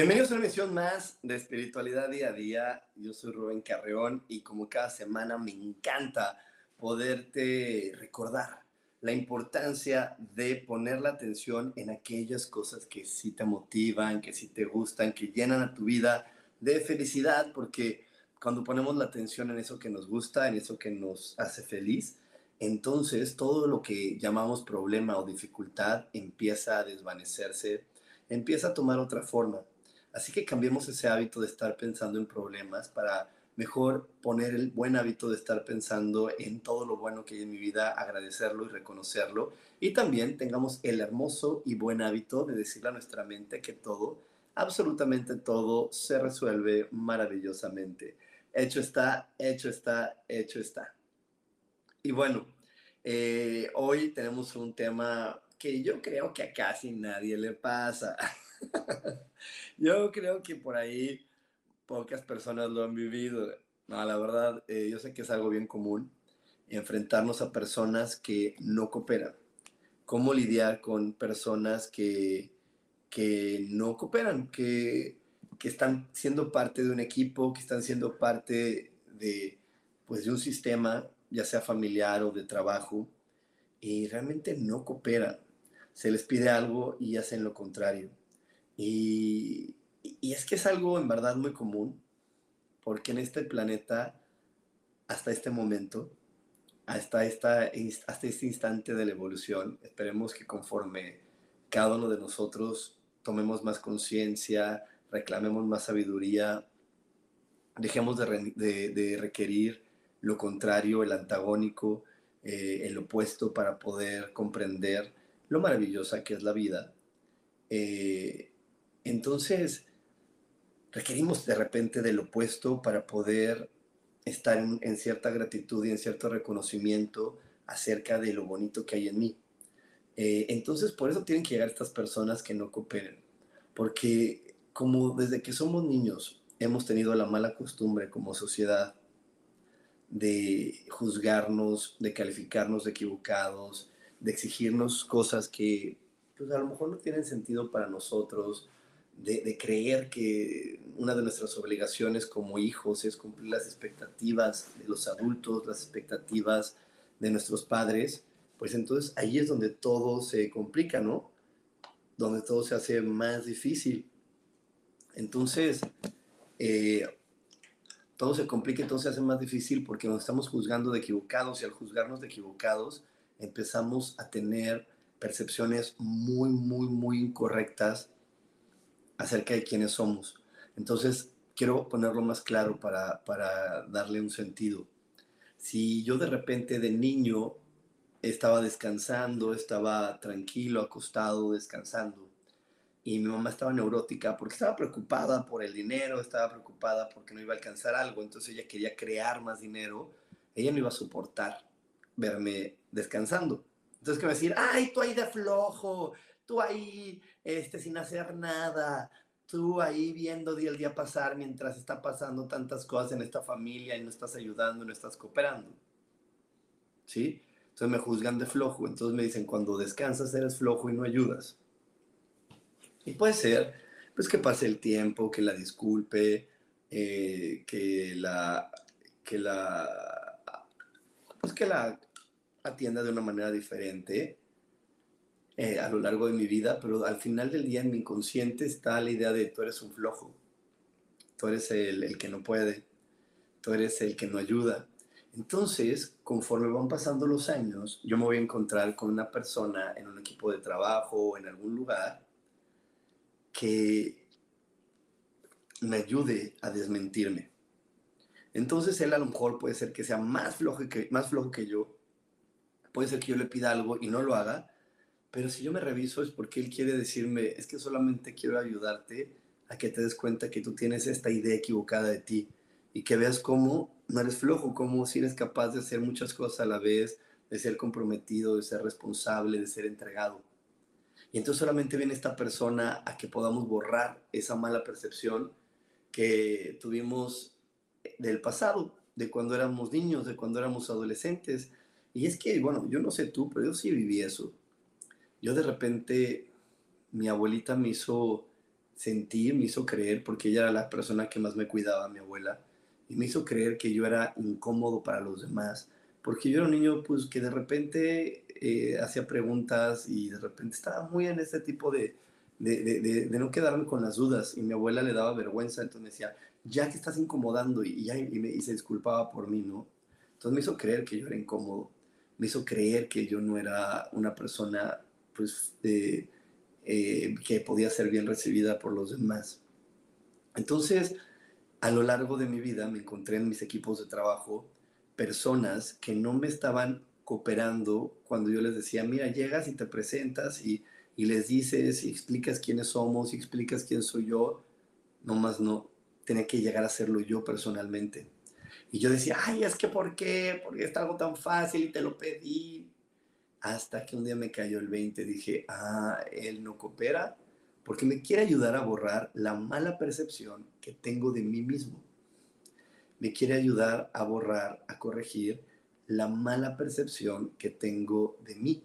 Bienvenidos a una emisión más de Espiritualidad Día a Día. Yo soy Rubén Carreón y como cada semana me encanta poderte recordar la importancia de poner la atención en aquellas cosas que sí te motivan, que sí te gustan, que llenan a tu vida de felicidad, porque cuando ponemos la atención en eso que nos gusta, en eso que nos hace feliz, entonces todo lo que llamamos problema o dificultad empieza a desvanecerse, empieza a tomar otra forma Así que cambiemos ese hábito de estar pensando en problemas para mejor poner el buen hábito de estar pensando en todo lo bueno que hay en mi vida, agradecerlo y reconocerlo. Y también tengamos el hermoso y buen hábito de decirle a nuestra mente que todo, absolutamente todo, se resuelve maravillosamente. Hecho está, hecho está, hecho está. Y bueno, eh, hoy tenemos un tema que yo creo que a casi nadie le pasa. yo creo que por ahí pocas personas lo han vivido. No, la verdad, eh, yo sé que es algo bien común enfrentarnos a personas que no cooperan. Cómo lidiar con personas que, que no cooperan, que, que están siendo parte de un equipo, que están siendo parte de, pues, de un sistema, ya sea familiar o de trabajo, y realmente no cooperan. Se les pide algo y hacen lo contrario. Y, es que es algo en verdad muy común, porque en este planeta, hasta este momento, hasta, esta, hasta este instante de la evolución, esperemos que conforme cada uno de nosotros tomemos más conciencia, reclamemos más sabiduría, dejemos de, requerir lo contrario, el antagónico, eh, el opuesto para poder comprender lo maravillosa que es la vida. Eh, entonces, requerimos de repente del opuesto para poder estar en, cierta gratitud y en cierto reconocimiento acerca de lo bonito que hay en mí. Eh, entonces, por eso tienen que llegar estas personas que no cooperen, porque como desde que somos niños hemos tenido la mala costumbre como sociedad de juzgarnos, de calificarnos de equivocados, de exigirnos cosas que pues a lo mejor no tienen sentido para nosotros, de, creer que una de nuestras obligaciones como hijos es cumplir las expectativas de los adultos, las expectativas de nuestros padres, pues entonces ahí es donde todo se complica, ¿no? Donde todo se hace más difícil. Entonces, eh, todo se complica y todo se hace más difícil porque nos estamos juzgando de equivocados y al juzgarnos de equivocados empezamos a tener percepciones muy, muy, muy incorrectas acerca de quiénes somos. Entonces, quiero ponerlo más claro para, para darle un sentido. Si yo de repente de niño estaba descansando, estaba tranquilo, acostado, descansando, y mi mamá estaba neurótica porque estaba preocupada por el dinero, estaba preocupada porque no iba a alcanzar algo, entonces ella quería crear más dinero, ella no iba a soportar verme descansando. Entonces, que me decir, ay, tú ahí de flojo, tú ahí este, sin hacer nada, tú ahí viendo día al día pasar mientras está pasando tantas cosas en esta familia y no estás ayudando, no estás cooperando. ¿Sí? Entonces me juzgan de flojo, entonces me dicen, cuando descansas eres flojo y no ayudas. Y puede ser, pues que pase el tiempo, que la disculpe, eh, que la, que la, pues que la atienda de una manera diferente, eh, a lo largo de mi vida, pero al final del día en mi inconsciente está la idea de tú eres un flojo, tú eres el, el que no puede, tú eres el que no ayuda. Entonces, conforme van pasando los años, yo me voy a encontrar con una persona en un equipo de trabajo o en algún lugar que me ayude a desmentirme. Entonces él a lo mejor puede ser que sea más flojo que, más flojo que yo, puede ser que yo le pida algo y no lo haga, pero si yo me reviso es porque él quiere decirme, es que solamente quiero ayudarte a que te des cuenta que tú tienes esta idea equivocada de ti y que veas cómo no eres flojo, cómo si eres capaz de hacer muchas cosas a la vez, de ser comprometido, de ser responsable, de ser entregado. Y entonces solamente viene esta persona a que podamos borrar esa mala percepción que tuvimos del pasado, de cuando éramos niños, de cuando éramos adolescentes. Y es que, bueno, yo no sé tú, pero yo sí viví eso. Yo de repente, mi abuelita me hizo sentir, me hizo creer, porque ella era la persona que más me cuidaba, mi abuela, y me hizo creer que yo era incómodo para los demás, porque yo era un niño pues que de repente eh, hacía preguntas y de repente estaba muy en este tipo de, de, de, no quedarme con las dudas y mi abuela le daba vergüenza, entonces me decía, ya que estás incomodando y, ya, me, y se disculpaba por mí, ¿no? Entonces me hizo creer que yo era incómodo, me hizo creer que yo no era una persona pues eh, que podía ser bien recibida por los demás. Entonces, a lo largo de mi vida me encontré en mis equipos de trabajo personas que no me estaban cooperando cuando yo les decía, mira, llegas y te presentas y, les dices y explicas quiénes somos y explicas quién soy yo, nomás no, tenía que llegar a hacerlo yo personalmente. Y yo decía, ay, es que ¿por qué? Porque es algo tan fácil y te lo pedí. Hasta que un día me cayó el 20, dije, ah, él no coopera porque me quiere ayudar a borrar la mala percepción que tengo de mí mismo. Me quiere ayudar a borrar, a corregir la mala percepción que tengo de mí.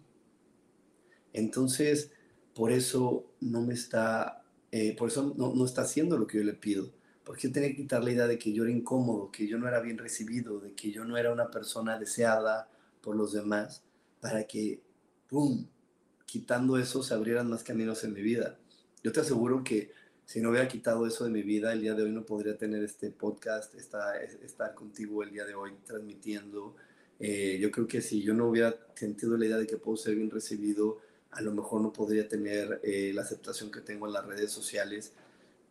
Entonces, por eso no me está, eh, por eso no, no, está haciendo lo que yo le pido. Porque yo tenía que quitar la idea de que yo era incómodo, que yo no era bien recibido, de que yo no era una persona deseada por los demás, para que, ¡pum!, quitando eso se abrieran más caminos en mi vida. Yo te aseguro que si no hubiera quitado eso de mi vida, el día de hoy no podría tener este podcast, estar, estar contigo el día de hoy transmitiendo. Eh, yo creo que si yo no hubiera sentido la idea de que puedo ser bien recibido, a lo mejor no podría tener eh, la aceptación que tengo en las redes sociales,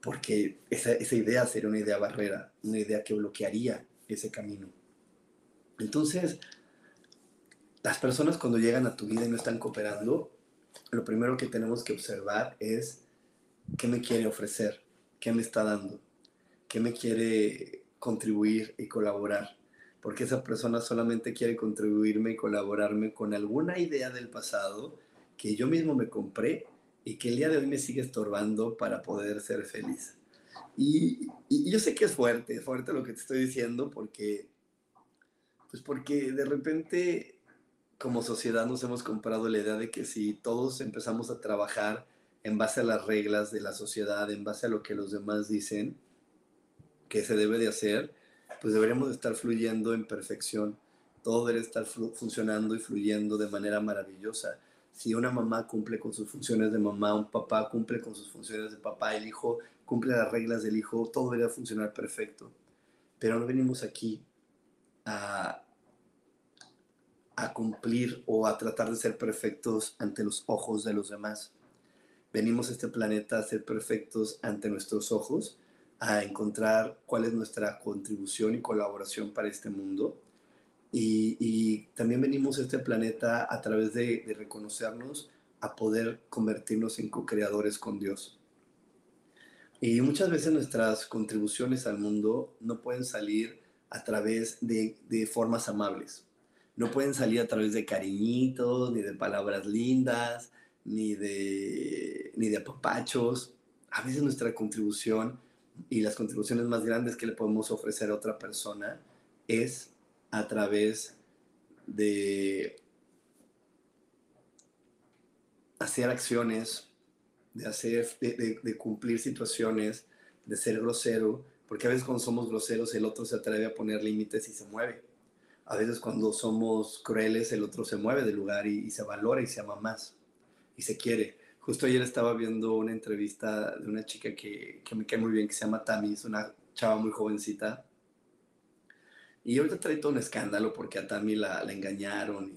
porque esa, esa idea sería una idea barrera, una idea que bloquearía ese camino. Entonces, las personas cuando llegan a tu vida y no están cooperando, lo primero que tenemos que observar es qué me quiere ofrecer, qué me está dando, qué me quiere contribuir y colaborar. Porque esa persona solamente quiere contribuirme y colaborarme con alguna idea del pasado que yo mismo me compré y que el día de hoy me sigue estorbando para poder ser feliz. Y, y, yo sé que es fuerte, es fuerte lo que te estoy diciendo porque, pues porque de repente como sociedad nos hemos comprado la idea de que si todos empezamos a trabajar en base a las reglas de la sociedad, en base a lo que los demás dicen que se debe de hacer, pues deberíamos estar fluyendo en perfección. Todo debe estar funcionando y fluyendo de manera maravillosa. Si una mamá cumple con sus funciones de mamá, un papá cumple con sus funciones de papá, el hijo cumple las reglas del hijo, todo debería funcionar perfecto. Pero no venimos aquí a, a cumplir o a tratar de ser perfectos ante los ojos de los demás venimos a este planeta a ser perfectos ante nuestros ojos, a encontrar cuál es nuestra contribución y colaboración para este mundo. Y, también venimos a este planeta a través de, reconocernos, a poder convertirnos en co-creadores con Dios. Y muchas veces nuestras contribuciones al mundo no pueden salir a través de, formas amables. No pueden salir a través de cariñitos, ni de palabras lindas, ni de, ni de apapachos. A veces nuestra contribución y las contribuciones más grandes que le podemos ofrecer a otra persona es a través de hacer acciones, de, hacer, de, de, cumplir situaciones, de ser grosero, porque a veces cuando somos groseros el otro se atreve a poner límites y se mueve. A veces cuando somos crueles el otro se mueve del lugar y, y se valora y se ama más y se quiere. Justo ayer estaba viendo una entrevista de una chica que, que me cae muy bien, que se llama Tami, es una chava muy jovencita. Y ahorita trae todo un escándalo porque a Tammy la, la engañaron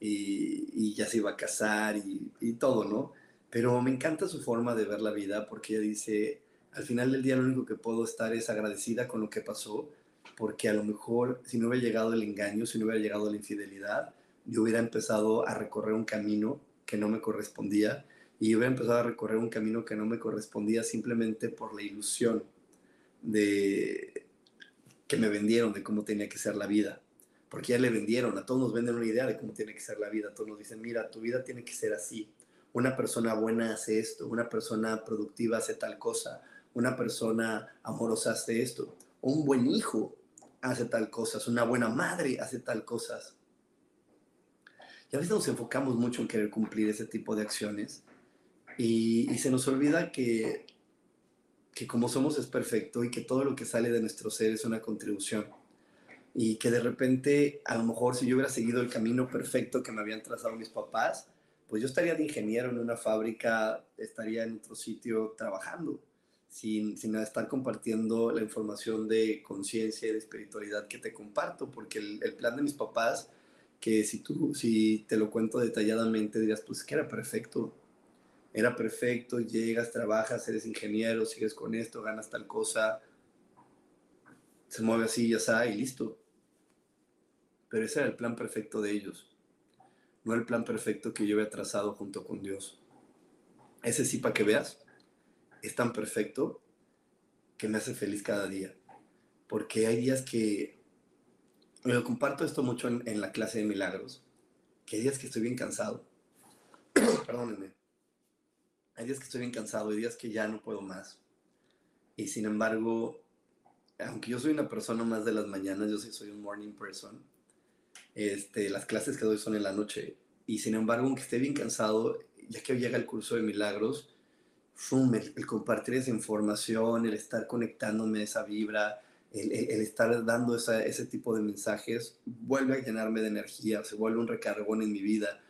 y, y, ya se iba a casar y, y todo, ¿no? Pero me encanta su forma de ver la vida porque ella dice, al final del día lo único que puedo estar es agradecida con lo que pasó, porque a lo mejor si no hubiera llegado el engaño, si no hubiera llegado la infidelidad, yo hubiera empezado a recorrer un camino que no me correspondía y hubiera empezado a recorrer un camino que no me correspondía simplemente por la ilusión de que me vendieron de cómo tenía que ser la vida. Porque ya le vendieron, a todos nos venden una idea de cómo tiene que ser la vida, todos nos dicen, mira, tu vida tiene que ser así. Una persona buena hace esto, una persona productiva hace tal cosa, una persona amorosa hace esto, un buen hijo hace tal cosas, una buena madre hace tal cosas. Y a veces nos enfocamos mucho en querer cumplir ese tipo de acciones y, se nos olvida que, que como somos es perfecto y que todo lo que sale de nuestro ser es una contribución. Y que de repente, a lo mejor si yo hubiera seguido el camino perfecto que me habían trazado mis papás, pues yo estaría de ingeniero en una fábrica, estaría en otro sitio trabajando sin, sin estar compartiendo la información de conciencia y de espiritualidad que te comparto, porque el, el, plan de mis papás, que si tú, si te lo cuento detalladamente, dirías, pues que era perfecto, era perfecto, llegas, trabajas, eres ingeniero, sigues con esto, ganas tal cosa, se mueve así, ya está, y listo. Pero ese era el plan perfecto de ellos, no el plan perfecto que yo había trazado junto con Dios. Ese sí, para que veas, es tan perfecto que me hace feliz cada día. Porque hay días que, me comparto esto mucho en, la clase de milagros, que hay días que estoy bien cansado. Perdónenme. Hay días que estoy bien cansado, hay días que ya no puedo más. Y sin embargo, aunque yo soy una persona más de las mañanas, yo sí soy un morning person, este, las clases que doy son en la noche. Y sin embargo, aunque esté bien cansado, ya que llega el curso de milagros, el, compartir esa información, el estar conectándome a esa vibra, el, estar dando ese tipo de mensajes, vuelve a llenarme de energía, se vuelve un recargón en mi vida.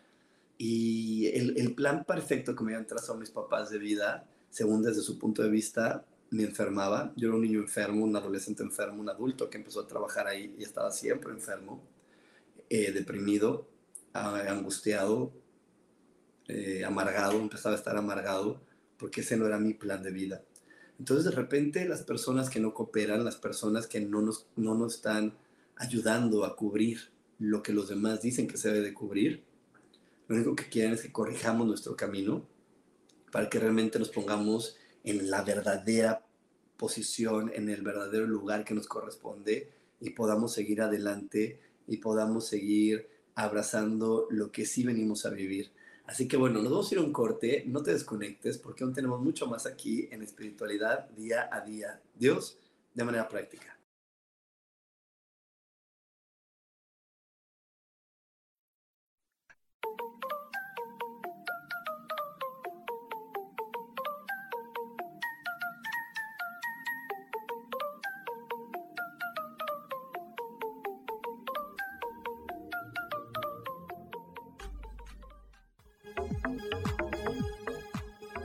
Y el, plan perfecto que me habían trazado mis papás de vida, según desde su punto de vista, me enfermaba. Yo era un niño enfermo, un adolescente enfermo, un adulto que empezó a trabajar ahí y estaba siempre enfermo, eh, deprimido, angustiado, eh, amargado, empezaba a estar amargado porque ese no era mi plan de vida. Entonces de repente las personas que no cooperan, las personas que no nos, no nos están ayudando a cubrir lo que los demás dicen que se debe de cubrir, lo único que quieren es que corrijamos nuestro camino para que realmente nos pongamos en la verdadera posición, en el verdadero lugar que nos corresponde y podamos seguir adelante y podamos seguir abrazando lo que sí venimos a vivir. Así que bueno, nos vamos a ir a un corte, no te desconectes porque aún tenemos mucho más aquí en espiritualidad día a día. Dios de manera práctica.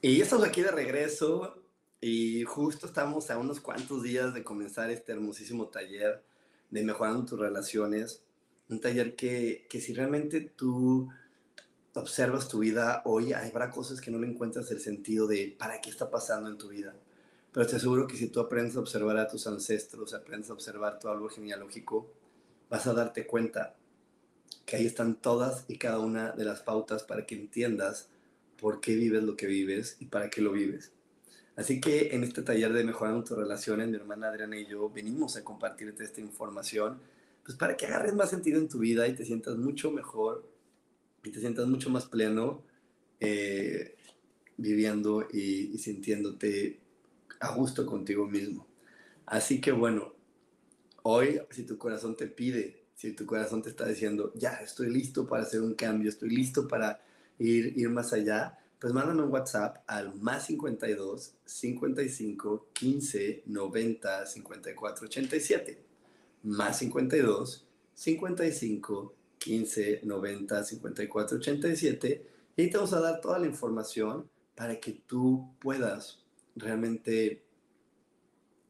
Y estamos aquí de regreso y justo estamos a unos cuantos días de comenzar este hermosísimo taller de mejorando tus relaciones. Un taller que, que si realmente tú observas tu vida hoy, habrá cosas que no le encuentras el sentido de para qué está pasando en tu vida. Pero te aseguro que si tú aprendes a observar a tus ancestros, aprendes a observar tu árbol genealógico, vas a darte cuenta que ahí están todas y cada una de las pautas para que entiendas por qué vives lo que vives y para qué lo vives. Así que en este taller de Mejorando tus relaciones, mi hermana Adriana y yo venimos a compartirte esta información, pues para que agarres más sentido en tu vida y te sientas mucho mejor y te sientas mucho más pleno eh, viviendo y, y sintiéndote a gusto contigo mismo. Así que bueno, hoy si tu corazón te pide, si tu corazón te está diciendo, ya estoy listo para hacer un cambio, estoy listo para ir, ir más allá, pues mándame un WhatsApp al más 52 55 15 90 54 87. Más 52 55 15 90 54 87. Y te vamos a dar toda la información para que tú puedas realmente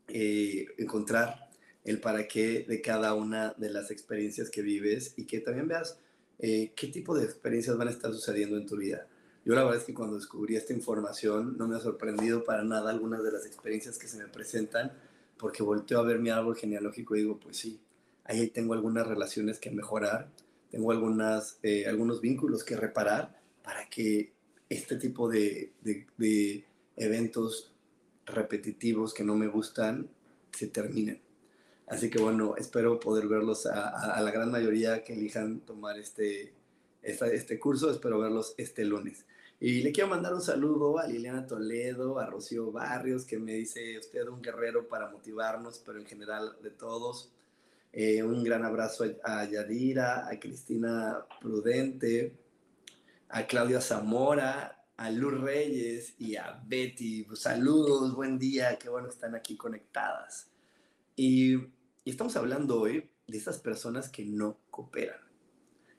eh, encontrar el para qué de cada una de las experiencias que vives y que también veas eh, qué tipo de experiencias van a estar sucediendo en tu vida. Yo la verdad es que cuando descubrí esta información no me ha sorprendido para nada algunas de las experiencias que se me presentan, porque volteo a ver mi árbol genealógico y digo, pues sí, ahí tengo algunas relaciones que mejorar, tengo algunas, eh, algunos vínculos que reparar para que este tipo de, de, de eventos repetitivos que no me gustan se terminen. Así que bueno, espero poder verlos a, la gran mayoría que elijan tomar este, este curso. Espero verlos este lunes. Y le quiero mandar un saludo a Liliana Toledo, a Rocío Barrios, que me dice usted un guerrero para motivarnos, pero en general de todos. Eh, un gran abrazo a Yadira, a Cristina Prudente, a Claudia Zamora, a Luz Reyes y a Betty. Saludos, buen día, qué bueno que están aquí conectadas. Y y estamos hablando hoy de esas personas que no cooperan.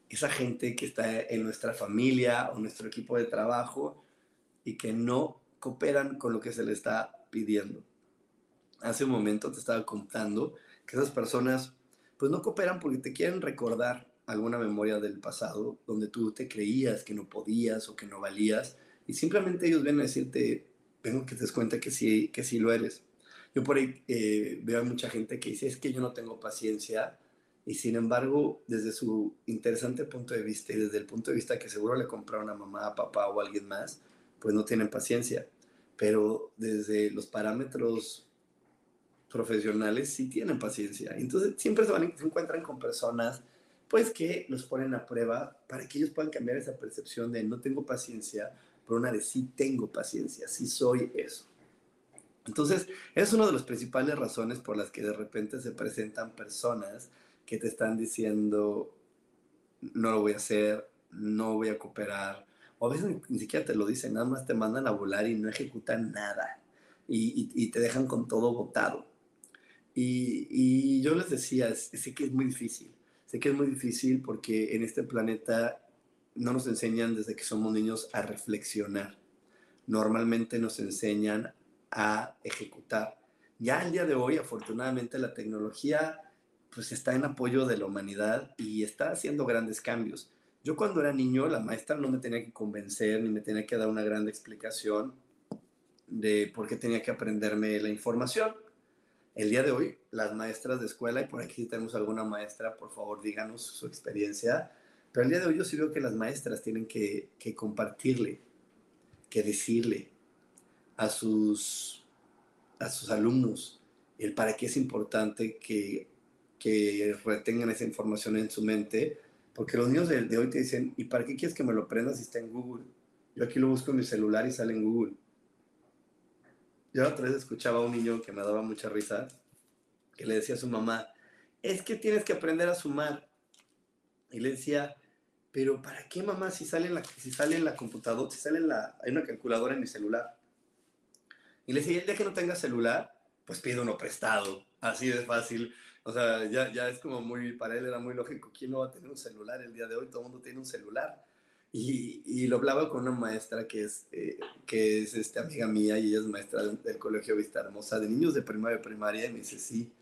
Esa gente que está en nuestra familia o nuestro equipo de trabajo y que no cooperan con lo que se le está pidiendo. Hace un momento te estaba contando que esas personas pues no cooperan porque te quieren recordar alguna memoria del pasado donde tú te creías que no podías o que no valías y simplemente ellos vienen a decirte, vengo que te des cuenta que sí, que sí lo eres. Yo por ahí eh, veo a mucha gente que dice, es que yo no tengo paciencia, y sin embargo, desde su interesante punto de vista y desde el punto de vista que seguro le compraron a mamá, papá o alguien más, pues no tienen paciencia. Pero desde los parámetros profesionales sí tienen paciencia. Entonces siempre se encuentran con personas pues que los ponen a prueba para que ellos puedan cambiar esa percepción de no tengo paciencia, por una de sí tengo paciencia, sí soy eso. Entonces, es una de las principales razones por las que de repente se presentan personas que te están diciendo, no lo voy a hacer, no voy a cooperar, o a veces ni siquiera te lo dicen, nada más te mandan a volar y no ejecutan nada, y, te dejan con todo botado. Y, y yo les decía, sé que es muy difícil, sé que es muy difícil porque en este planeta no nos enseñan desde que somos niños a reflexionar. Normalmente nos enseñan a ejecutar. Ya el día de hoy, afortunadamente, la tecnología pues está en apoyo de la humanidad y está haciendo grandes cambios. Yo cuando era niño, la maestra no me tenía que convencer ni me tenía que dar una gran explicación de por qué tenía que aprenderme la información. El día de hoy, las maestras de escuela, y por aquí tenemos alguna maestra, por favor díganos su experiencia, pero el día de hoy yo sí veo que las maestras tienen que, que compartirle que decirle a sus, a sus alumnos el para qué es importante que, que retengan esa información en su mente, porque los niños de, hoy te dicen, ¿y para qué quieres que me lo aprendas si está en Google? Yo aquí lo busco en mi celular y sale en Google. Yo otra vez escuchaba a un niño que me daba mucha risa, que le decía a su mamá, es que tienes que aprender a sumar. Y le decía, pero ¿para qué mamá si sale en la, si sale en la computadora, si sale en la, hay una calculadora en mi celular? Y le decía, el día que no tenga celular, pues pide uno prestado, así de fácil. O sea, ya, ya es como muy, para él era muy lógico, ¿quién no va a tener un celular el día de hoy? Todo el mundo tiene un celular. Y, y, lo hablaba con una maestra que es, eh, que es este, amiga mía y ella es maestra del, Colegio Vista Hermosa de niños de primaria primaria y me dice, sí,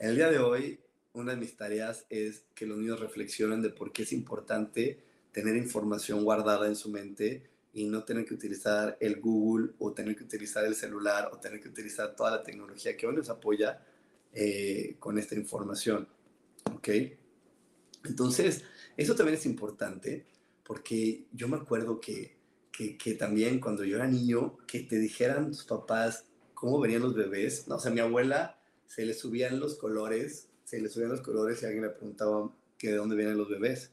el día de hoy una de mis tareas es que los niños reflexionen de por qué es importante tener información guardada en su mente y no tener que utilizar el Google o tener que utilizar el celular o tener que utilizar toda la tecnología que hoy nos apoya eh, con esta información. ¿Ok? Entonces, eso también es importante porque yo me acuerdo que, que, también cuando yo era niño, que te dijeran tus papás cómo venían los bebés. No, o sea, mi abuela se le subían los colores, se le subían los colores y alguien le preguntaba que de dónde vienen los bebés.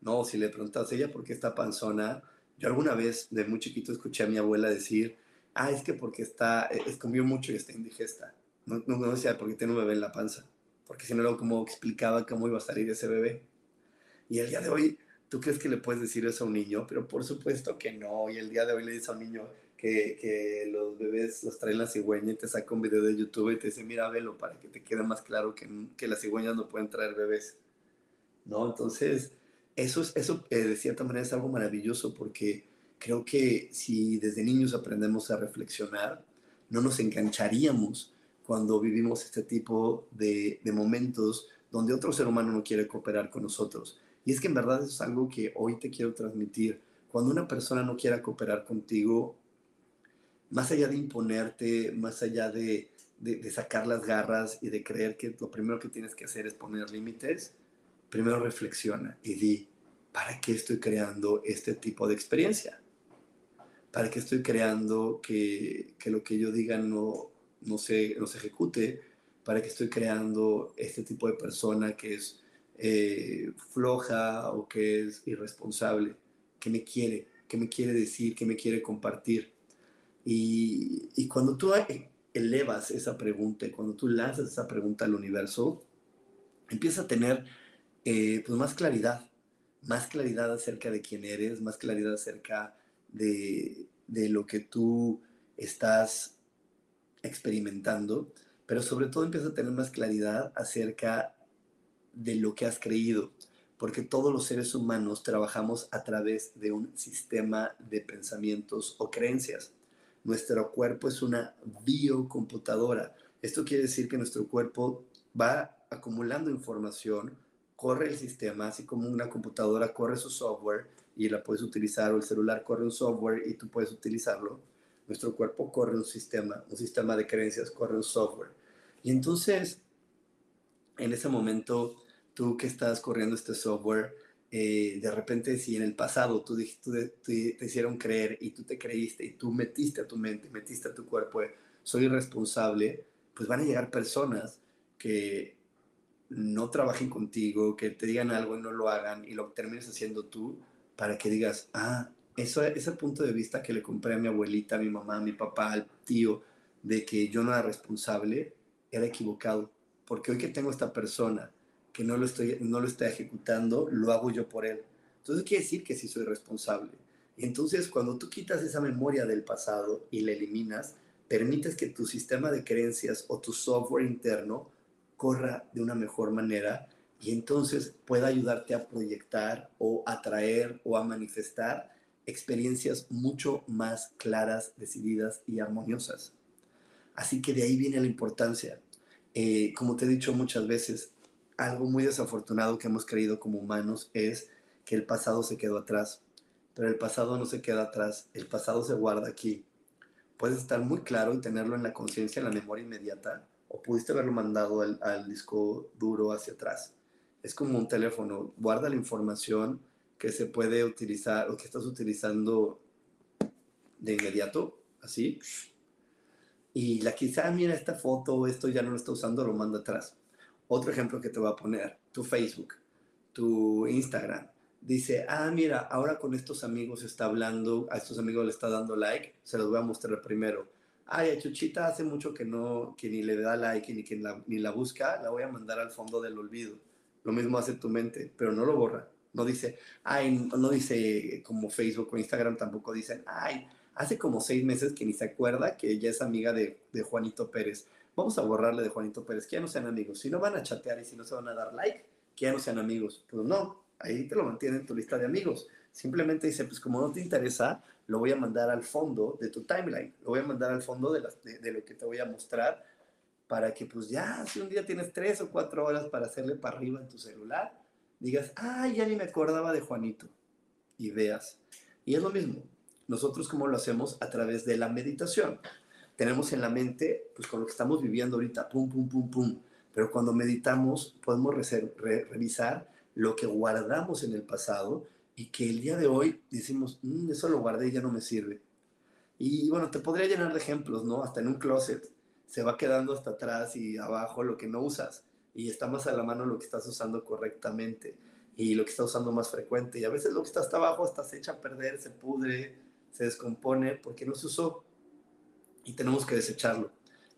No, si le preguntas a ella por qué está panzona, yo alguna vez de muy chiquito escuché a mi abuela decir, ah, es que porque está, es comió mucho y está indigesta. No, no, no decía porque tiene un bebé en la panza, porque si no, luego como explicaba cómo iba a salir ese bebé. Y el día de hoy, ¿Tú crees que le puedes decir eso a un niño? Pero por supuesto que no. Y el día de hoy le dices a un niño que, que los bebés los traen la cigüeña y te saca un video de YouTube y te dice, mira, velo para que te quede más claro que, que las cigüeñas no pueden traer bebés. ¿No? Entonces, eso, es, eso eh, de cierta manera es algo maravilloso porque creo que si desde niños aprendemos a reflexionar, no nos engancharíamos cuando vivimos este tipo de, de momentos donde otro ser humano no quiere cooperar con nosotros y es que en verdad eso es algo que hoy te quiero transmitir. Cuando una persona no quiera cooperar contigo, más allá de imponerte, más allá de, de, de, sacar las garras y de creer que lo primero que tienes que hacer es poner límites, primero reflexiona y di, ¿para qué estoy creando este tipo de experiencia? ¿Para qué estoy creando que, que lo que yo diga no, no, se, no se ejecute? ¿Para qué estoy creando este tipo de persona que es eh, floja o que es irresponsable, que me quiere, que me quiere decir, que me quiere compartir. Y, y cuando tú elevas esa pregunta, y cuando tú lanzas esa pregunta al universo, empieza a tener eh, pues más claridad, más claridad acerca de quién eres, más claridad acerca de, de lo que tú estás experimentando, pero sobre todo empieza a tener más claridad acerca de lo que has creído, porque todos los seres humanos trabajamos a través de un sistema de pensamientos o creencias. Nuestro cuerpo es una biocomputadora. Esto quiere decir que nuestro cuerpo va acumulando información, corre el sistema, así como una computadora corre su software y la puedes utilizar, o el celular corre un software y tú puedes utilizarlo. Nuestro cuerpo corre un sistema, un sistema de creencias, corre un software. Y entonces, en ese momento, tú que estás corriendo este software, eh, de repente si en el pasado tú, tú, te hicieron creer y tú te creíste y tú metiste a tu mente, metiste a tu cuerpo, soy responsable, pues van a llegar personas que no trabajen contigo, que te digan algo y no lo hagan y lo termines haciendo tú para que digas, ah, eso, ese punto de vista que le compré a mi abuelita, a mi mamá, a mi papá, al tío, de que yo no era responsable, era equivocado. Porque hoy que tengo esta persona que no lo, estoy, no lo está ejecutando, lo hago yo por él. Entonces quiere decir que sí soy responsable. Y entonces cuando tú quitas esa memoria del pasado y la eliminas, permites que tu sistema de creencias o tu software interno corra de una mejor manera y entonces pueda ayudarte a proyectar o atraer o a manifestar experiencias mucho más claras, decididas y armoniosas. Así que de ahí viene la importancia. Eh, como te he dicho muchas veces, algo muy desafortunado que hemos creído como humanos es que el pasado se quedó atrás. Pero el pasado no se queda atrás, el pasado se guarda aquí. Puedes estar muy claro y tenerlo en la conciencia, en la memoria inmediata, o pudiste haberlo mandado al, disco duro hacia atrás. Es como un teléfono, guarda la información que se puede utilizar o que estás utilizando de inmediato, así. Y la quizá, mira esta foto, esto ya no lo está usando, lo manda atrás. Otro ejemplo que te voy a poner, tu Facebook, tu Instagram. Dice, ah, mira, ahora con estos amigos está hablando, a estos amigos le está dando like, se los voy a mostrar primero. Ay, a Chuchita hace mucho que no, que ni le da like ni que la, ni la busca, la voy a mandar al fondo del olvido. Lo mismo hace tu mente, pero no lo borra. No dice, ay, no dice como Facebook o Instagram tampoco dicen, ay, hace como seis meses que ni se acuerda que ella es amiga de, de, Juanito Pérez. Vamos a borrarle de Juanito Pérez, que ya no sean amigos. Si no van a chatear y si no se van a dar like, que ya no sean amigos. Pues no, ahí te lo mantiene en tu lista de amigos. Simplemente dice, pues como no te interesa, lo voy a mandar al fondo de tu timeline, lo voy a mandar al fondo de, lo que te voy a mostrar para que pues ya, si un día tienes tres o cuatro horas para hacerle para arriba en tu celular, digas, ay, ya ni me acordaba de Juanito, y veas. Y es lo mismo, nosotros como lo hacemos a través de la meditación. Tenemos en la mente, pues con lo que estamos viviendo ahorita, pum, pum, pum, pum. Pero cuando meditamos podemos revisar lo que guardamos en el pasado y que el día de hoy decimos, mm, eso lo guardé y ya no me sirve. Y bueno, te podría llenar de ejemplos, ¿no? Hasta en un closet se va quedando hasta atrás y abajo lo que no usas y está más a la mano lo que estás usando correctamente y lo que estás usando más frecuente. Y a veces lo que está hasta abajo hasta se echa a perder, se pudre, se descompone porque no se usó y tenemos que desecharlo.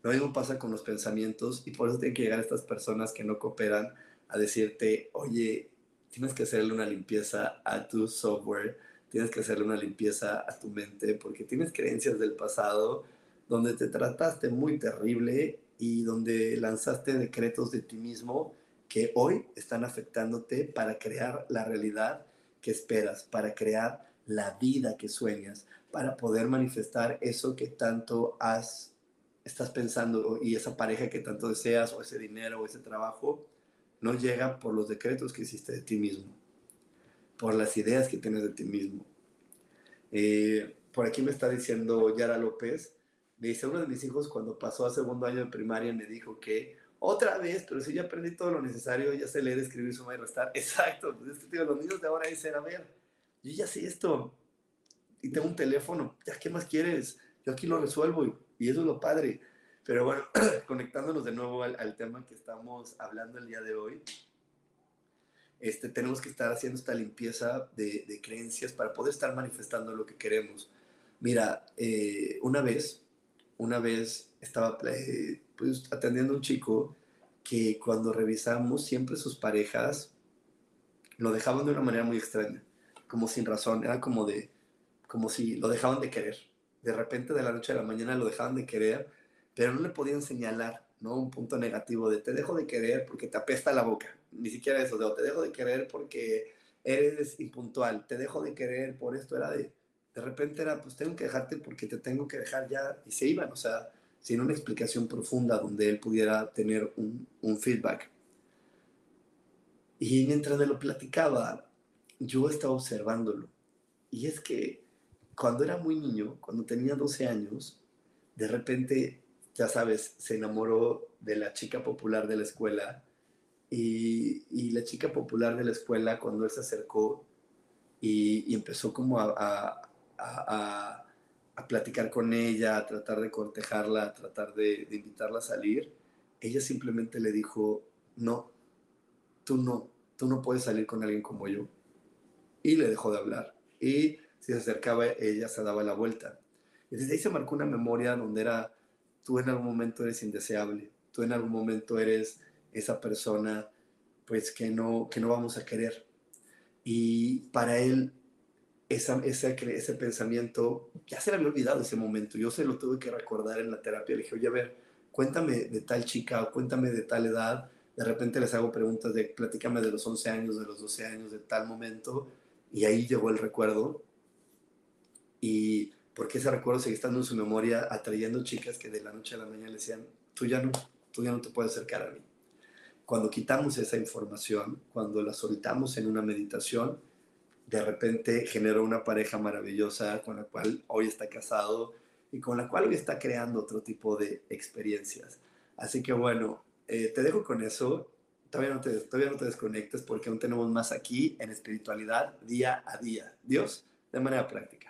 Lo mismo pasa con los pensamientos y por eso tienen que llegar estas personas que no cooperan a decirte, oye, tienes que hacerle una limpieza a tu software, tienes que hacerle una limpieza a tu mente porque tienes creencias del pasado donde te trataste muy terrible y donde lanzaste decretos de ti mismo que hoy están afectándote para crear la realidad que esperas, para crear la vida que sueñas, para poder manifestar eso que tanto has, estás pensando y esa pareja que tanto deseas o ese dinero o ese trabajo, no llega por los decretos que hiciste de ti mismo, por las ideas que tienes de ti mismo. Eh, por aquí me está diciendo Yara López, me dice, uno de mis hijos cuando pasó a segundo año de primaria me dijo que otra vez, pero si ya aprendí todo lo necesario, ya sé leer, escribir, sumar y restar. Exacto, pues es que digo, los niños de ahora dicen, a ver, yo ya sé esto y tengo un teléfono, ya qué más quieres, yo aquí lo resuelvo y, eso es lo padre. Pero bueno, conectándonos de nuevo al, tema que estamos hablando el día de hoy, este, tenemos que estar haciendo esta limpieza de, de creencias para poder estar manifestando lo que queremos. Mira, eh, una vez una vez estaba eh, pues, atendiendo a un chico que cuando revisamos siempre sus parejas lo dejaban de una manera muy extraña, como sin razón, era como de, como si lo dejaban de querer. De repente de la noche a la mañana lo dejaban de querer, pero no le podían señalar, ¿no? Un punto negativo de te dejo de querer porque te apesta la boca, ni siquiera eso, de te dejo de querer porque eres impuntual, te dejo de querer por esto, era de de repente era, pues tengo que dejarte porque te tengo que dejar ya, y se iban, o sea, sin una explicación profunda donde él pudiera tener un, un feedback. Y mientras me lo platicaba, yo estaba observándolo. Y es que cuando era muy niño, cuando tenía 12 años, de repente, ya sabes, se enamoró de la chica popular de la escuela. Y, y la chica popular de la escuela, cuando él se acercó y, y empezó como a, a, platicar con ella, a tratar de cortejarla, a tratar de, invitarla a salir, ella simplemente le dijo, no, tú no, tú no puedes salir con alguien como yo. Y le dejó de hablar. Y si se acercaba, ella se daba la vuelta. Y desde ahí se marcó una memoria donde era, tú en algún momento eres indeseable, tú en algún momento eres esa persona pues que no, que no vamos a querer. Y para él esa, ese, ese pensamiento, ya se le había olvidado ese momento, yo se lo tuve que recordar en la terapia, le dije, oye, a ver, cuéntame de tal chica o cuéntame de tal edad, de repente les hago preguntas de, platícame de los 11 años, de los 12 años, de tal momento, y ahí llegó el recuerdo, y porque ese recuerdo sigue estando en su memoria, atrayendo chicas que de la noche a la mañana le decían, tú ya no, tú ya no te puedes acercar a mí. Cuando quitamos esa información, cuando la soltamos en una meditación, de repente generó una pareja maravillosa con la cual hoy está casado y con la cual hoy está creando otro tipo de experiencias. Así que bueno, eh, te dejo con eso. Todavía no, te, todavía no te desconectes porque aún tenemos más aquí en espiritualidad día a día. Dios, de manera práctica.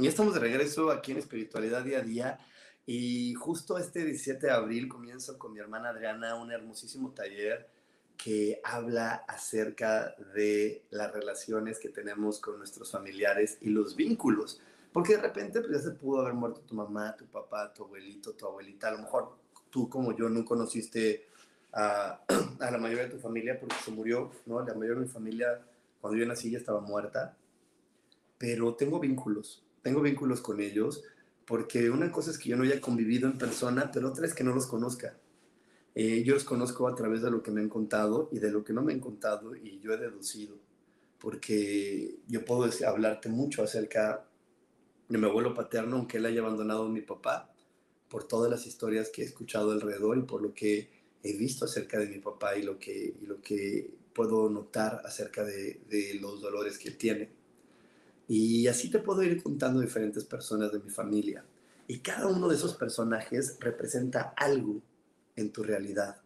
Y estamos de regreso aquí en Espiritualidad Día a Día. Y justo este 17 de abril comienzo con mi hermana Adriana un hermosísimo taller que habla acerca de las relaciones que tenemos con nuestros familiares y los vínculos. Porque de repente pues, ya se pudo haber muerto tu mamá, tu papá, tu abuelito, tu abuelita. A lo mejor tú como yo no conociste a, a la mayoría de tu familia porque se murió, ¿no? La mayoría de mi familia cuando yo nací ya estaba muerta. Pero tengo vínculos tengo vínculos con ellos, porque una cosa es que yo no haya convivido en persona, pero otra es que no los conozca. Eh, yo los conozco a través de lo que me han contado y de lo que no me han contado y yo he deducido, porque yo puedo hablarte mucho acerca de mi abuelo paterno, aunque él haya abandonado a mi papá, por todas las historias que he escuchado alrededor y por lo que he visto acerca de mi papá y lo que, y lo que puedo notar acerca de, de los dolores que él tiene. Y así te puedo ir contando diferentes personas de mi familia. Y cada uno de esos personajes representa algo en tu realidad.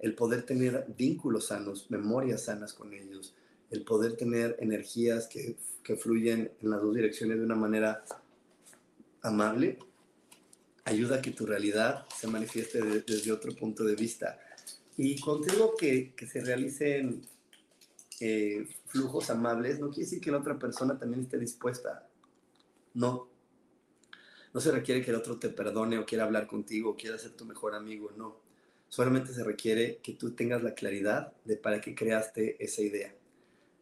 El poder tener vínculos sanos, memorias sanas con ellos, el poder tener energías que, que fluyen en las dos direcciones de una manera amable, ayuda a que tu realidad se manifieste desde otro punto de vista. Y contigo que, que se realicen eh, flujos amables, no quiere decir que la otra persona también esté dispuesta. No. No se requiere que el otro te perdone o quiera hablar contigo o quiera ser tu mejor amigo, no. Solamente se requiere que tú tengas la claridad de para qué creaste esa idea.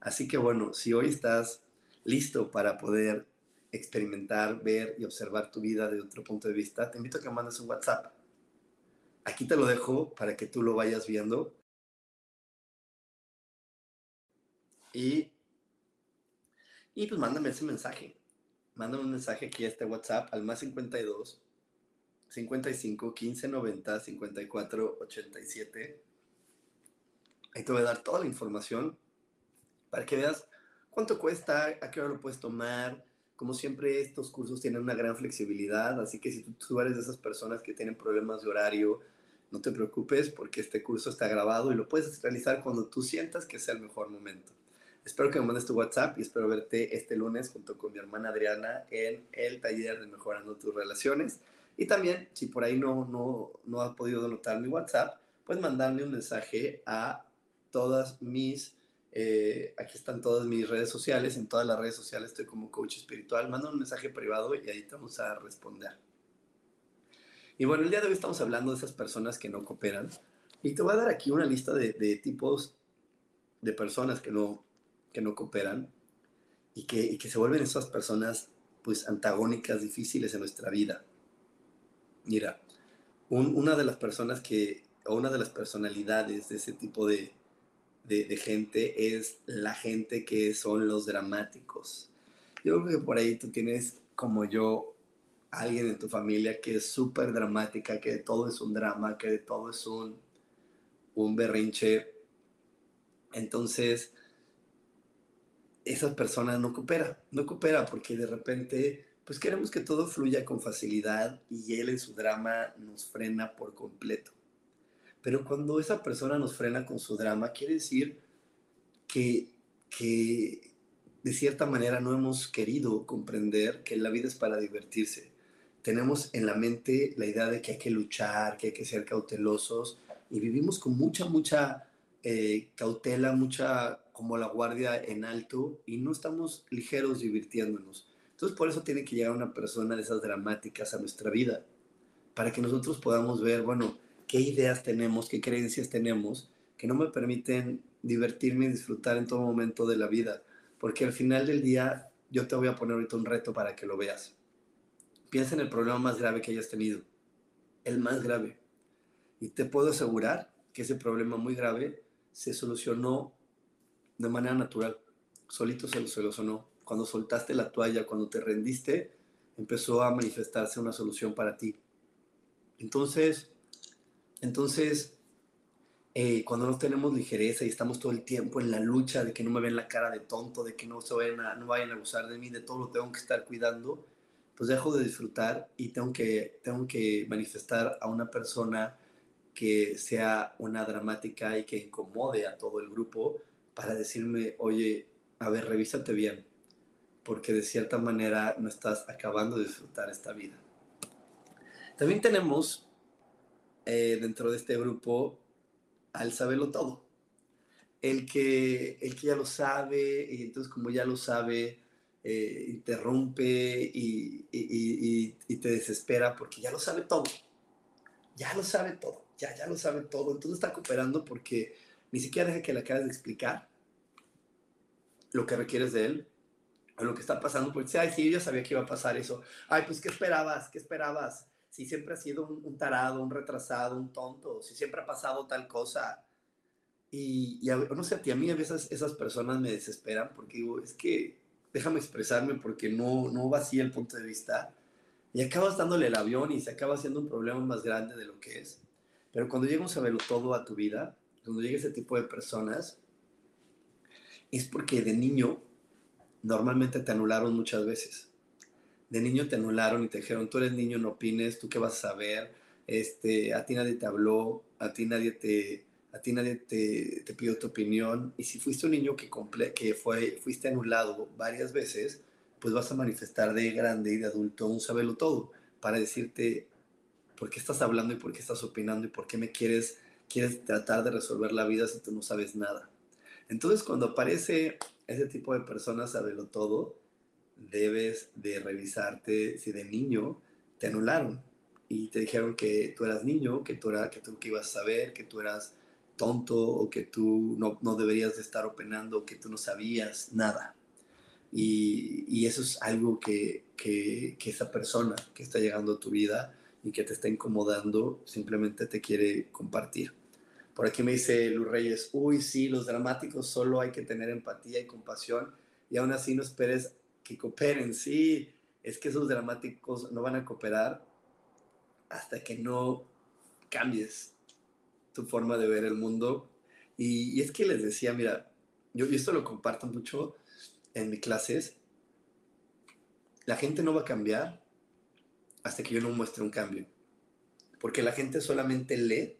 Así que bueno, si hoy estás listo para poder experimentar, ver y observar tu vida de otro punto de vista, te invito a que mandes un WhatsApp. Aquí te lo dejo para que tú lo vayas viendo Y, y pues mándame ese mensaje. Mándame un mensaje aquí a este WhatsApp al más 52 55 15 90 54 87. Ahí te voy a dar toda la información para que veas cuánto cuesta, a qué hora lo puedes tomar. Como siempre, estos cursos tienen una gran flexibilidad, así que si tú, eres de esas personas que tienen problemas de horario, no te preocupes porque este curso está grabado y lo puedes realizar cuando tú sientas que sea el mejor momento. Espero que me mandes tu WhatsApp y espero verte este lunes junto con mi hermana Adriana en el taller de Mejorando tus Relaciones. Y también, si por ahí no, no, no has podido notar mi WhatsApp, puedes mandarme un mensaje a todas mis, eh, aquí están todas mis redes sociales, en todas las redes sociales estoy como coach espiritual, manda un mensaje privado y ahí te vamos a responder. Y bueno, el día de hoy estamos hablando de esas personas que no cooperan. Y te voy a dar aquí una lista de, de tipos de personas que no, que no cooperan y que, que se vuelven esas personas pues antagónicas, difíciles en nuestra vida. Mira, una de las personas que, o una de las personalidades de ese tipo de, de, gente es la gente que son los dramáticos. Yo creo que por ahí tú tienes, como yo, alguien en tu familia que es súper dramática, que todo es un drama, que todo es un, un berrinche. Entonces, esas personas no cooperan, no coopera porque de repente, pues queremos que todo fluya con facilidad y él en su drama nos frena por completo. Pero cuando esa persona nos frena con su drama, quiere decir que, que de cierta manera no hemos querido comprender que la vida es para divertirse. Tenemos en la mente la idea de que hay que luchar, que hay que ser cautelosos y vivimos con mucha, mucha eh, cautela, mucha como la guardia en alto y no estamos ligeros divirtiéndonos. Entonces por eso tiene que llegar una persona de esas dramáticas a nuestra vida, para que nosotros podamos ver, bueno, qué ideas tenemos, qué creencias tenemos que no me permiten divertirme y disfrutar en todo momento de la vida. Porque al final del día yo te voy a poner ahorita un reto para que lo veas. Piensa en el problema más grave que hayas tenido. El más grave. Y te puedo asegurar que ese problema muy grave se solucionó de manera natural. Solito se lo solucionó. Cuando soltaste la toalla, cuando te rendiste, empezó a manifestarse una solución para ti. Entonces, entonces, eh, cuando no tenemos ligereza y estamos todo el tiempo en la lucha de que no me ven la cara de tonto, de que no, se vayan a, no vayan a abusar de mí, de todo lo tengo que estar cuidando, pues dejo de disfrutar y tengo que, tengo que manifestar a una persona que sea una dramática y que incomode a todo el grupo para decirme, oye, a ver, revísate bien, porque de cierta manera no estás acabando de disfrutar esta vida. También tenemos eh, dentro de este grupo al saberlo todo. El que, el que ya lo sabe, y entonces como ya lo sabe, eh, interrumpe y, y, te desespera porque ya lo sabe todo. Ya lo sabe todo, ya, ya lo sabe todo. Entonces está cooperando porque ni siquiera deja que le acabes de explicar lo que requieres de él o lo que está pasando. Porque, ay, sí, yo sabía que iba a pasar eso. Ay, pues, ¿qué esperabas? ¿Qué esperabas? si siempre ha sido un, tarado, un retrasado, un tonto, si siempre ha pasado tal cosa. Y, no sé, a ti, a mí a veces esas personas me desesperan porque digo, es que déjame expresarme porque no, no va así el punto de vista. Y acabas dándole el avión y se acaba haciendo un problema más grande de lo que es. Pero cuando llega un saberlo todo a tu vida, cuando llega ese tipo de personas, es porque de niño normalmente te anularon muchas veces. De niño te anularon y te dijeron, tú eres niño, no opines, tú qué vas a saber, este, a ti nadie te habló, a ti nadie te, a ti nadie te, te pidió tu opinión, y si fuiste un niño que, que fue, fuiste anulado varias veces, pues vas a manifestar de grande y de adulto un saberlo todo, para decirte por qué estás hablando y por qué estás opinando y por qué me quieres, quieres tratar de resolver la vida si tú no sabes nada. Entonces, cuando aparece ese tipo de personas, saberlo todo, debes de revisarte si de niño te anularon y te dijeron que tú eras niño, que tú, era, que tú que ibas a saber, que tú eras tonto o que tú no, deberías de estar opinando, que tú no sabías nada. Y, eso es algo que, que, esa persona que está llegando a tu vida y que te está incomodando simplemente te quiere compartir. Por aquí me dice Luz Reyes, uy, sí, los dramáticos solo hay que tener empatía y compasión y aún así no esperes que cooperen, sí, es que esos dramáticos no van a cooperar hasta que no cambies tu forma de ver el mundo. Y, es que les decía, mira, yo, esto lo comparto mucho en mis clases, la gente no va a cambiar hasta que yo no muestre un cambio. Porque la gente solamente lee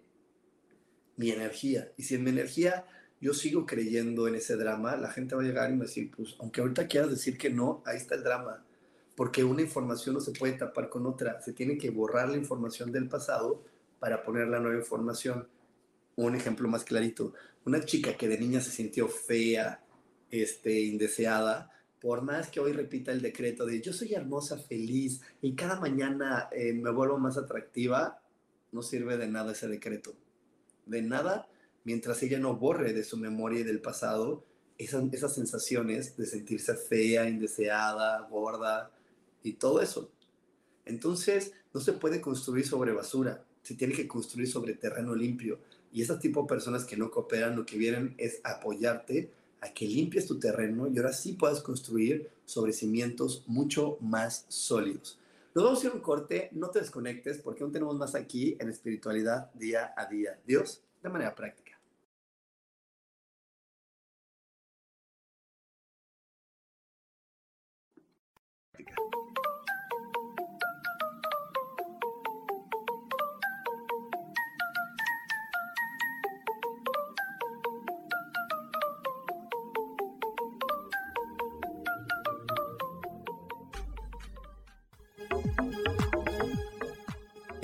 mi energía. Y si en mi energía yo sigo creyendo en ese drama, la gente va a llegar y me va a decir, pues, aunque ahorita quieras decir que no, ahí está el drama. Porque una información no se puede tapar con otra. Se tiene que borrar la información del pasado para poner la nueva información. Un ejemplo más clarito. Una chica que de niña se sintió fea, este, indeseada, por más que hoy repita el decreto de yo soy hermosa, feliz y cada mañana eh, me vuelvo más atractiva, no sirve de nada ese decreto. De nada mientras ella no borre de su memoria y del pasado esas, esas sensaciones de sentirse fea, indeseada, gorda y todo eso. Entonces, no se puede construir sobre basura, se tiene que construir sobre terreno limpio. Y esas tipo de personas que no cooperan, lo que vienen es apoyarte a que limpies tu terreno y ahora sí puedas construir sobre cimientos mucho más sólidos. Nos vamos a ir un corte, no te desconectes porque aún tenemos más aquí en espiritualidad día a día. Dios, de manera práctica.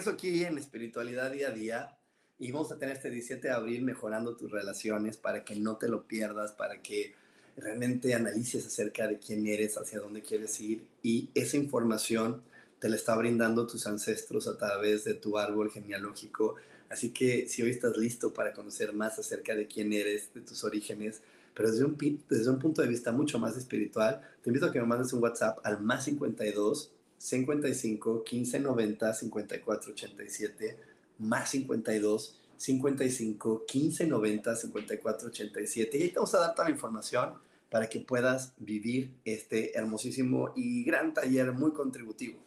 Regreso aquí en Espiritualidad Día a Día y vamos a tener este 17 de abril mejorando tus relaciones para que no te lo pierdas, para que realmente analices acerca de quién eres, hacia dónde quieres ir y esa información te la está brindando tus ancestros a través de tu árbol genealógico. Así que si hoy estás listo para conocer más acerca de quién eres, de tus orígenes, pero desde un, desde un punto de vista mucho más espiritual, te invito a que me mandes un WhatsApp al más 52 55 15 90 54 87 más 52 55 15 90 54 87 y ahí te vamos a dar toda la información para que puedas vivir este hermosísimo y gran taller muy contributivo.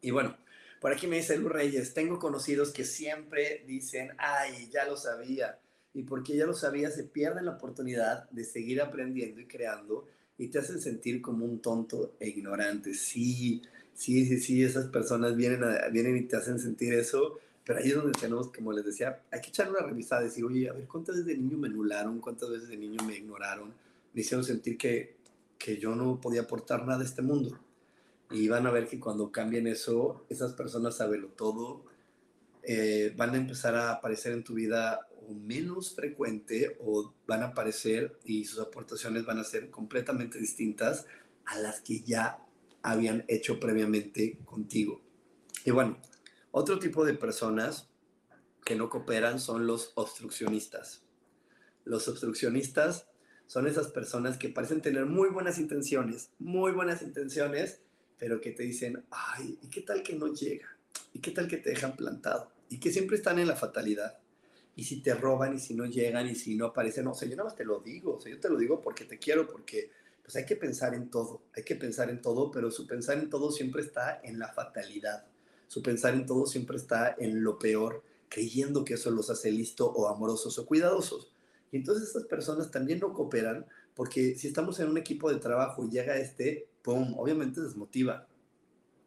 Y bueno, por aquí me dice Lu Reyes, tengo conocidos que siempre dicen, ay, ya lo sabía. Y porque ya lo sabía, se pierden la oportunidad de seguir aprendiendo y creando y te hacen sentir como un tonto e ignorante. Sí, sí, sí, sí, esas personas vienen, vienen y te hacen sentir eso, pero ahí es donde tenemos, como les decía, hay que echar una revisada, decir, oye, a ver, ¿cuántas veces de niño me anularon? ¿Cuántas veces de niño me ignoraron? Me hicieron sentir que, que yo no podía aportar nada a este mundo. Y van a ver que cuando cambien eso, esas personas saben todo, eh, van a empezar a aparecer en tu vida o menos frecuente o van a aparecer y sus aportaciones van a ser completamente distintas a las que ya habían hecho previamente contigo. Y bueno, otro tipo de personas que no cooperan son los obstruccionistas. Los obstruccionistas son esas personas que parecen tener muy buenas intenciones, muy buenas intenciones, pero que te dicen, ay, ¿y qué tal que no llega? ¿Y qué tal que te dejan plantado? Y que siempre están en la fatalidad. Y si te roban, y si no llegan, y si no aparecen, o sea, yo nada más te lo digo, o sea, yo te lo digo porque te quiero, porque pues hay que pensar en todo, hay que pensar en todo, pero su pensar en todo siempre está en la fatalidad. Su pensar en todo siempre está en lo peor, creyendo que eso los hace listo o amorosos o cuidadosos. Y entonces estas personas también no cooperan porque si estamos en un equipo de trabajo y llega este, ¡pum!, obviamente desmotiva.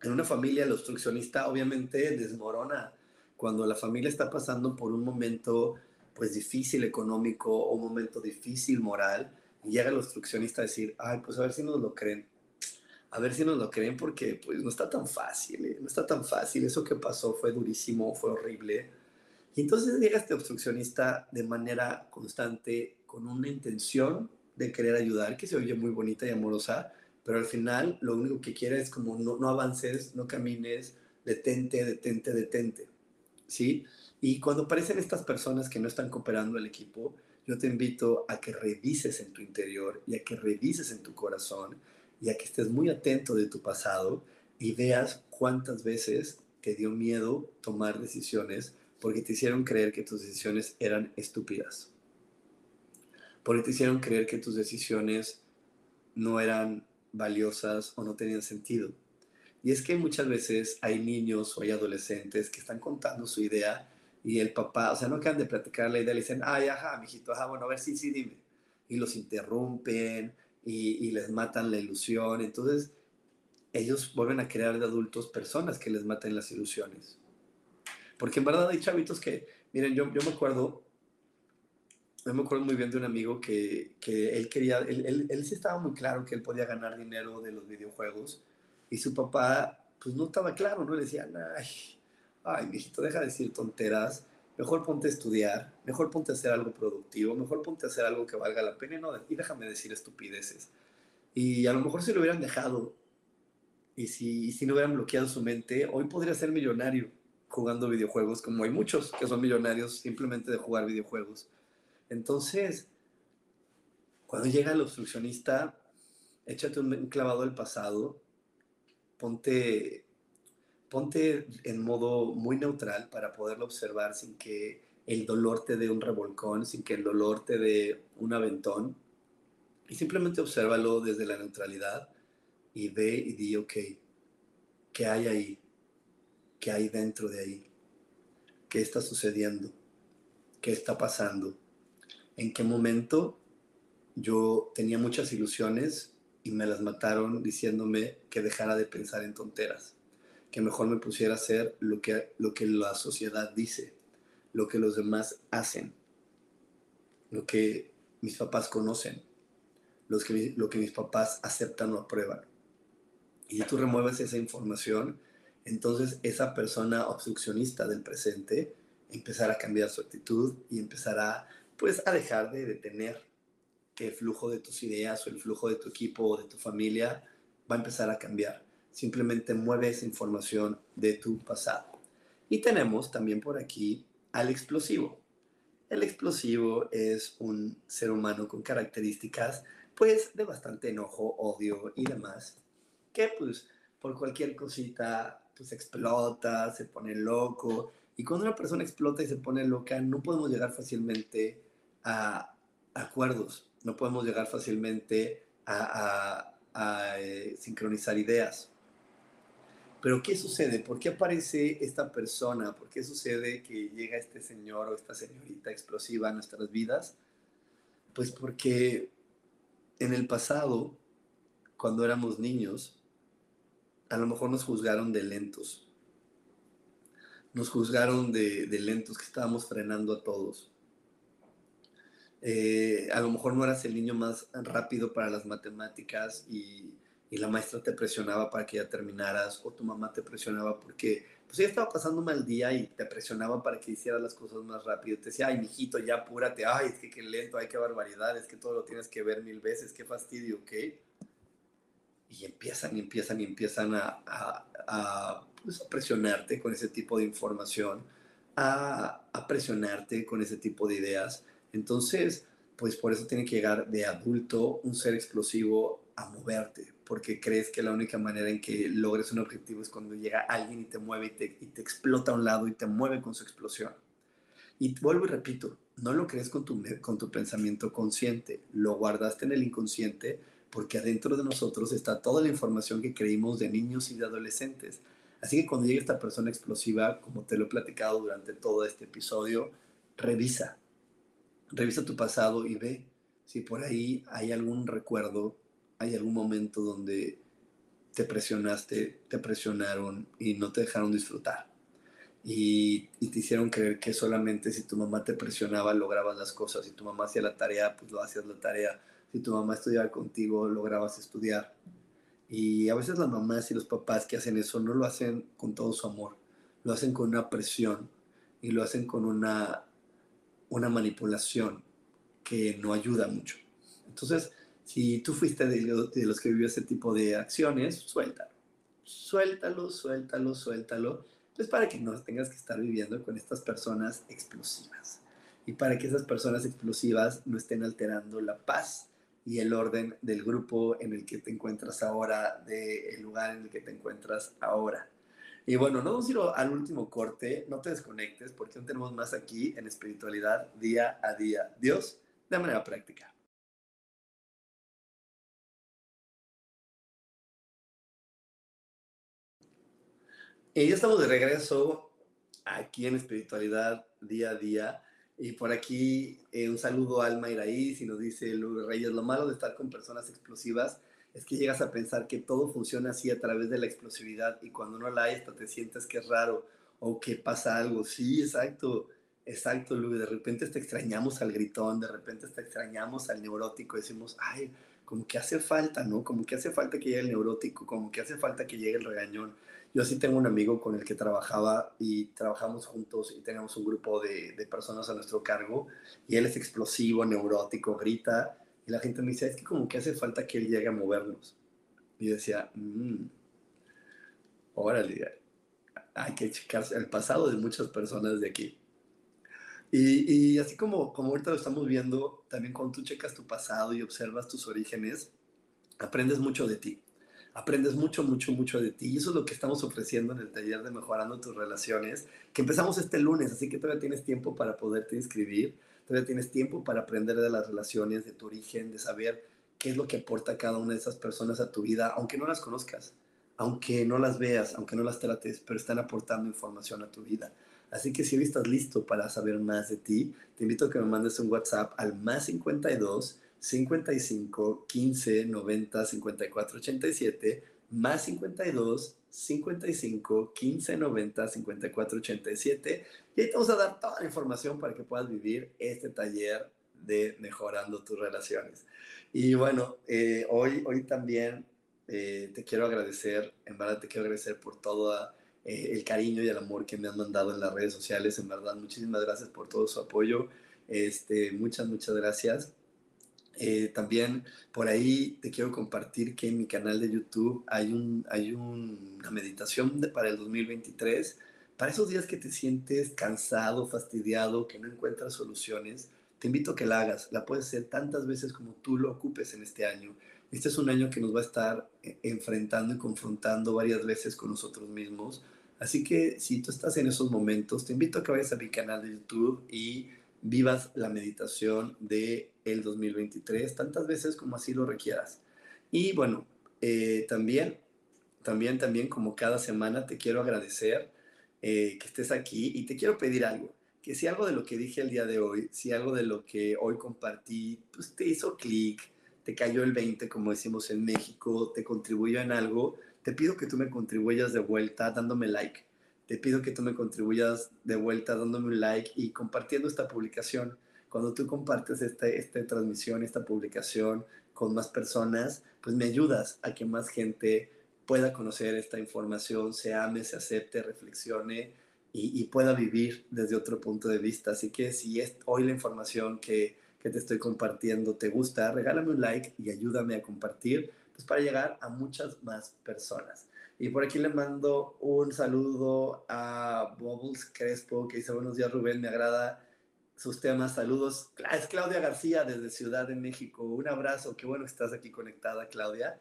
En una familia, el obstruccionista obviamente desmorona. Cuando la familia está pasando por un momento pues difícil económico o un momento difícil moral, llega el obstruccionista a decir, ay, pues a ver si nos lo creen. a ver si nos lo creen porque pues no está tan fácil, ¿eh? no está tan fácil. Eso que pasó fue durísimo, fue horrible. Y entonces llega este obstruccionista de manera constante, con una intención de querer ayudar, que se oye muy bonita y amorosa, pero al final lo único que quiere es como no, no avances, no camines, detente, detente, detente. ¿Sí? Y cuando aparecen estas personas que no están cooperando el equipo, yo te invito a que revises en tu interior y a que revises en tu corazón y a que estés muy atento de tu pasado y veas cuántas veces te dio miedo tomar decisiones porque te hicieron creer que tus decisiones eran estúpidas. Porque te hicieron creer que tus decisiones no eran valiosas o no tenían sentido. Y es que muchas veces hay niños o hay adolescentes que están contando su idea y el papá, o sea, no acaban de platicar la idea, le dicen, ay, ajá, mijito, ajá, bueno, a ver, sí, sí, dime. Y los interrumpen y, y les matan la ilusión. Entonces, ellos vuelven a crear de adultos personas que les maten las ilusiones. Porque en verdad hay chavitos que, miren, yo, yo me acuerdo, yo me acuerdo muy bien de un amigo que, que él quería, él, él, él, sí estaba muy claro que él podía ganar dinero de los videojuegos y su papá, pues no estaba claro, ¿no? Le decía, ay, ay, mijito, deja de decir tonteras, mejor ponte a estudiar, mejor ponte a hacer algo productivo, mejor ponte a hacer algo que valga la pena y, no, y déjame decir estupideces. Y a lo mejor si lo hubieran dejado y si no hubieran bloqueado su mente, hoy podría ser millonario jugando videojuegos, como hay muchos que son millonarios simplemente de jugar videojuegos. Entonces, cuando llega el obstruccionista, échate un clavado al pasado, ponte ponte en modo muy neutral para poderlo observar sin que el dolor te dé un revolcón, sin que el dolor te dé un aventón. Y simplemente obsérvalo desde la neutralidad y ve y di, ok, ¿qué hay ahí? ¿Qué hay dentro de ahí? ¿Qué está sucediendo? ¿Qué está pasando? ¿En qué momento yo tenía muchas ilusiones y me las mataron diciéndome que dejara de pensar en tonteras? Que mejor me pusiera a hacer lo que, lo que la sociedad dice, lo que los demás hacen, lo que mis papás conocen, los que, lo que mis papás aceptan o aprueban. Y tú remueves esa información, entonces esa persona obstruccionista del presente empezará a cambiar su actitud y empezará pues a dejar de detener el flujo de tus ideas o el flujo de tu equipo o de tu familia va a empezar a cambiar simplemente mueve esa información de tu pasado. Y tenemos también por aquí al explosivo. El explosivo es un ser humano con características pues de bastante enojo, odio y demás, que pues por cualquier cosita pues explota, se pone loco. Y cuando una persona explota y se pone loca, no podemos llegar fácilmente a acuerdos, no podemos llegar fácilmente a, eh, sincronizar ideas. Pero ¿qué sucede? ¿Por qué aparece esta persona? ¿Por qué sucede que llega este señor o esta señorita explosiva a nuestras vidas? Pues porque en el pasado, cuando éramos niños, a lo mejor nos juzgaron de lentos. Nos juzgaron de, lentos, que estábamos frenando a todos. Eh, a lo mejor no eras el niño más rápido para las matemáticas y y la maestra te presionaba para que ya terminaras o tu mamá te presionaba porque pues ella estaba pasando mal día y te presionaba para que hicieras las cosas más rápido. Te decía, ay, mijito, ya apúrate, ay, es que qué lento, ay, qué barbaridad, es que todo lo tienes que ver mil veces, qué fastidio, ¿ok? Y empiezan y empiezan y empiezan a, a, a, pues, a presionarte con ese tipo de información, a, a presionarte con ese tipo de ideas. Entonces, pues por eso tiene que llegar de adulto un ser explosivo a moverte, porque crees que la única manera en que logres un objetivo es cuando llega alguien y te mueve y te, y te explota a un lado y te mueve con su explosión. Y vuelvo y repito, no lo crees con tu, con tu pensamiento consciente, lo guardaste en el inconsciente porque adentro de nosotros está toda la información que creímos de niños y de adolescentes. Así que cuando llegue esta persona explosiva, como te lo he platicado durante todo este episodio, revisa, revisa tu pasado y ve si por ahí hay algún recuerdo hay algún momento donde te presionaste, te presionaron y no te dejaron disfrutar. Y, te hicieron creer que solamente si tu mamá te presionaba lograbas las cosas. Si tu mamá hacía la tarea, pues lo hacías la tarea. Si tu mamá estudiaba contigo, lograbas estudiar. Y a veces las mamás y los papás que hacen eso no lo hacen con todo su amor, lo hacen con una presión y lo hacen con una, una manipulación que no ayuda mucho. Entonces, si tú fuiste de, de los que vivió ese tipo de acciones, suéltalo. Suéltalo, suéltalo, suéltalo. Pues para que no tengas que estar viviendo con estas personas explosivas. Y para que esas personas explosivas no estén alterando la paz y el orden del grupo en el que te encuentras ahora, del lugar en el que te encuentras ahora. Y bueno, no vamos a al último corte, no te desconectes porque aún tenemos más aquí en espiritualidad día a día. Dios, de manera práctica. Y ya estamos de regreso aquí en espiritualidad día a día. Y por aquí eh, un saludo a Alma Iraíz y nos dice Luis Reyes, lo malo de estar con personas explosivas es que llegas a pensar que todo funciona así a través de la explosividad y cuando no la hay hasta te sientes que es raro o que pasa algo. Sí, exacto, exacto, Luis. De repente te extrañamos al gritón, de repente te extrañamos al neurótico, decimos, ay, como que hace falta, ¿no? Como que hace falta que llegue el neurótico, como que hace falta que llegue el regañón. Yo sí tengo un amigo con el que trabajaba y trabajamos juntos y tenemos un grupo de, personas a nuestro cargo y él es explosivo, neurótico, grita y la gente me dice, es que como que hace falta que él llegue a movernos. Y yo decía, mmm, órale, hay que checar el pasado de muchas personas de aquí. Y, y, así como, como ahorita lo estamos viendo, también cuando tú checas tu pasado y observas tus orígenes, aprendes mucho de ti aprendes mucho, mucho, mucho de ti. Y eso es lo que estamos ofreciendo en el taller de Mejorando tus Relaciones, que empezamos este lunes, así que todavía tienes tiempo para poderte inscribir, todavía tienes tiempo para aprender de las relaciones, de tu origen, de saber qué es lo que aporta cada una de esas personas a tu vida, aunque no las conozcas, aunque no las veas, aunque no las trates, pero están aportando información a tu vida. Así que si hoy estás listo para saber más de ti, te invito a que me mandes un WhatsApp al más 52 55 15 90 54 87 más 52 55 15 90 54 87 y ahí te vamos a dar toda la información para que puedas vivir este taller de mejorando tus relaciones. Y bueno, eh, hoy, hoy también eh, te quiero agradecer, en verdad te quiero agradecer por todo eh, el cariño y el amor que me han mandado en las redes sociales, en verdad, muchísimas gracias por todo su apoyo, este, muchas, muchas gracias. Eh, también por ahí te quiero compartir que en mi canal de YouTube hay, un, hay una meditación para el 2023. Para esos días que te sientes cansado, fastidiado, que no encuentras soluciones, te invito a que la hagas. La puedes hacer tantas veces como tú lo ocupes en este año. Este es un año que nos va a estar eh, enfrentando y confrontando varias veces con nosotros mismos. Así que si tú estás en esos momentos, te invito a que vayas a mi canal de YouTube y vivas la meditación de el 2023 tantas veces como así lo requieras. Y bueno, eh, también, también, también como cada semana te quiero agradecer eh, que estés aquí y te quiero pedir algo, que si algo de lo que dije el día de hoy, si algo de lo que hoy compartí, pues te hizo clic, te cayó el 20, como decimos en México, te contribuyó en algo, te pido que tú me contribuyas de vuelta dándome like te pido que tú me contribuyas de vuelta dándome un like y compartiendo esta publicación. Cuando tú compartes esta, esta transmisión, esta publicación con más personas, pues me ayudas a que más gente pueda conocer esta información, se ame, se acepte, reflexione y, pueda vivir desde otro punto de vista. Así que si es hoy la información que, que te estoy compartiendo te gusta, regálame un like y ayúdame a compartir pues para llegar a muchas más personas. Y por aquí le mando un saludo a Bubbles Crespo, que dice buenos días Rubén, me agrada sus temas, saludos. Es Claudia García desde Ciudad de México, un abrazo, qué bueno que estás aquí conectada Claudia.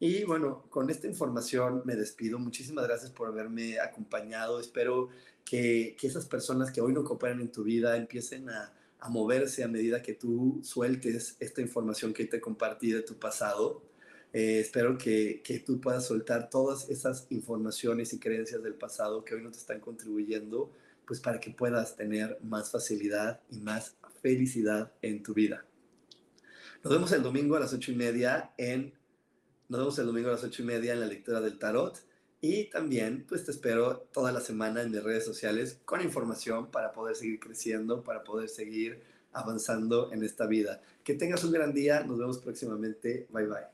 Y bueno, con esta información me despido. Muchísimas gracias por haberme acompañado. Espero que, que esas personas que hoy no cooperan en tu vida empiecen a, a moverse a medida que tú sueltes esta información que te compartí de tu pasado eh, espero que, que, tú puedas soltar todas esas informaciones y creencias del pasado que hoy no te están contribuyendo, pues para que puedas tener más facilidad y más felicidad en tu vida. Nos vemos el domingo a las ocho y media en, nos vemos el domingo a las ocho y media en la lectura del tarot. Y también, pues te espero toda la semana en mis redes sociales con información para poder seguir creciendo, para poder seguir avanzando en esta vida. Que tengas un gran día. Nos vemos próximamente. Bye bye.